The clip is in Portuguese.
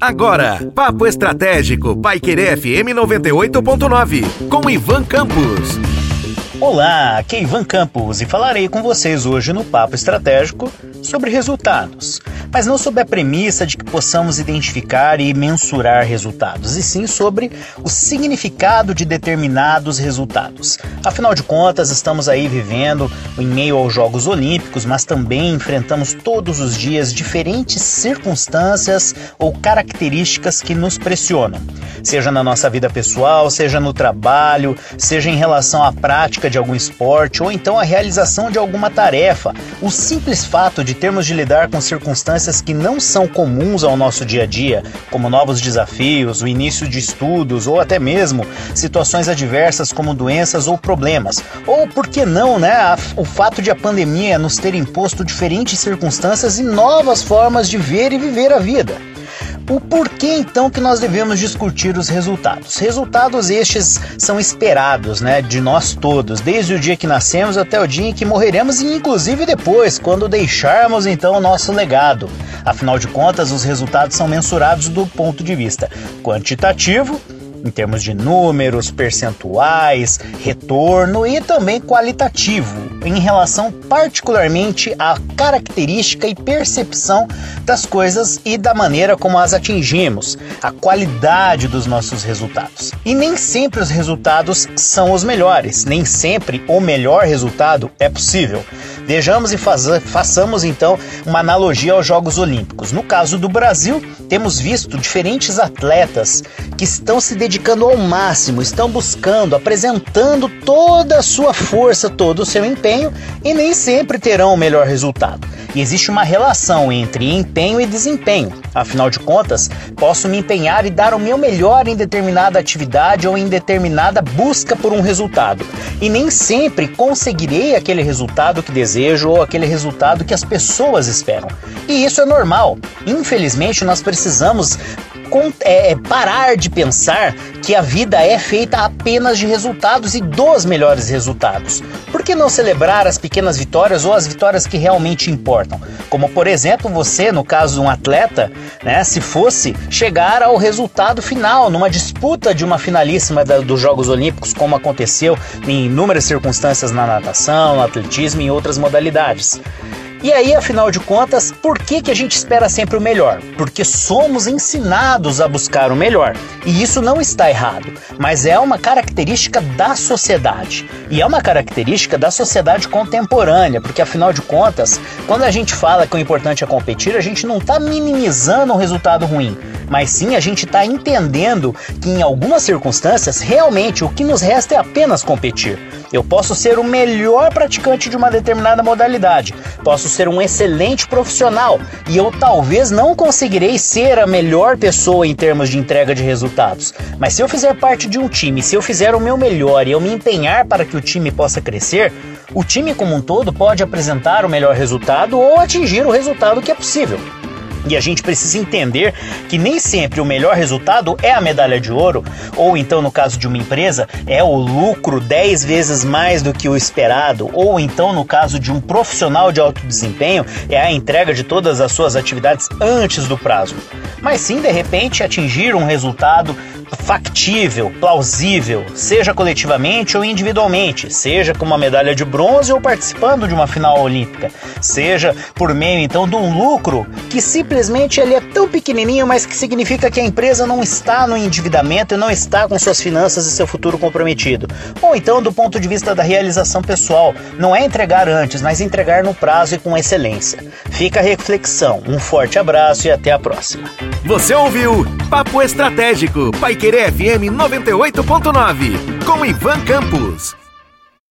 Agora, Papo Estratégico, Paiquerê FM 98.9, com Ivan Campos. Olá, aqui é Ivan Campos e falarei com vocês hoje no Papo Estratégico sobre resultados, mas não sobre a premissa de que possamos identificar e mensurar resultados, e sim sobre o significado de determinados resultados. Afinal de contas, estamos aí vivendo em meio aos Jogos Olímpicos, mas também enfrentamos todos os dias diferentes circunstâncias ou características que nos pressionam, seja na nossa vida pessoal, seja no trabalho, seja em relação à prática de algum esporte ou então a realização de alguma tarefa. O simples fato de termos de lidar com circunstâncias que não são comuns ao nosso dia a dia, como novos desafios, o início de estudos ou até mesmo situações adversas como doenças ou problemas. Ou por que não, né, o fato de a pandemia nos ter imposto diferentes circunstâncias e novas formas de ver e viver a vida. O porquê então que nós devemos discutir os resultados? Resultados estes são esperados, né, de nós todos, desde o dia que nascemos até o dia em que morreremos e inclusive depois, quando deixarmos então o nosso legado. Afinal de contas, os resultados são mensurados do ponto de vista quantitativo em termos de números, percentuais, retorno e também qualitativo, em relação particularmente à característica e percepção das coisas e da maneira como as atingimos, a qualidade dos nossos resultados. E nem sempre os resultados são os melhores, nem sempre o melhor resultado é possível. Vejamos e façamos então uma analogia aos Jogos Olímpicos. No caso do Brasil, temos visto diferentes atletas que estão se dedicando ao máximo, estão buscando, apresentando toda a sua força, todo o seu empenho e nem sempre terão o melhor resultado. Existe uma relação entre empenho e desempenho. Afinal de contas, posso me empenhar e dar o meu melhor em determinada atividade ou em determinada busca por um resultado. E nem sempre conseguirei aquele resultado que desejo ou aquele resultado que as pessoas esperam. E isso é normal. Infelizmente, nós precisamos é, é, parar de pensar que a vida é feita apenas de resultados e dos melhores resultados. Por que não celebrar as pequenas vitórias ou as vitórias que realmente importam? Como, por exemplo, você, no caso de um atleta, né, se fosse chegar ao resultado final, numa disputa de uma finalíssima da, dos Jogos Olímpicos, como aconteceu em inúmeras circunstâncias na natação, no atletismo e em outras modalidades. E aí, afinal de contas, por que, que a gente espera sempre o melhor? Porque somos ensinados a buscar o melhor. E isso não está errado, mas é uma característica da sociedade. E é uma característica da sociedade contemporânea, porque afinal de contas, quando a gente fala que o importante é competir, a gente não está minimizando um resultado ruim, mas sim a gente está entendendo que em algumas circunstâncias, realmente o que nos resta é apenas competir. Eu posso ser o melhor praticante de uma determinada modalidade, posso ser um excelente profissional e eu talvez não conseguirei ser a melhor pessoa em termos de entrega de resultados. Mas se eu fizer parte de um time, se eu fizer o meu melhor e eu me empenhar para que o time possa crescer, o time como um todo pode apresentar o melhor resultado ou atingir o resultado que é possível. E a gente precisa entender que nem sempre o melhor resultado é a medalha de ouro, ou então, no caso de uma empresa, é o lucro 10 vezes mais do que o esperado, ou então, no caso de um profissional de alto desempenho, é a entrega de todas as suas atividades antes do prazo. Mas sim, de repente, atingir um resultado factível, plausível, seja coletivamente ou individualmente, seja com uma medalha de bronze ou participando de uma final olímpica, seja por meio então de um lucro que simplesmente ele é tão pequenininho, mas que significa que a empresa não está no endividamento e não está com suas finanças e seu futuro comprometido. Ou então do ponto de vista da realização pessoal, não é entregar antes, mas entregar no prazo e com excelência. Fica a reflexão. Um forte abraço e até a próxima. Você ouviu Papo Estratégico, Pai Querer FM 98.9, com Ivan Campos.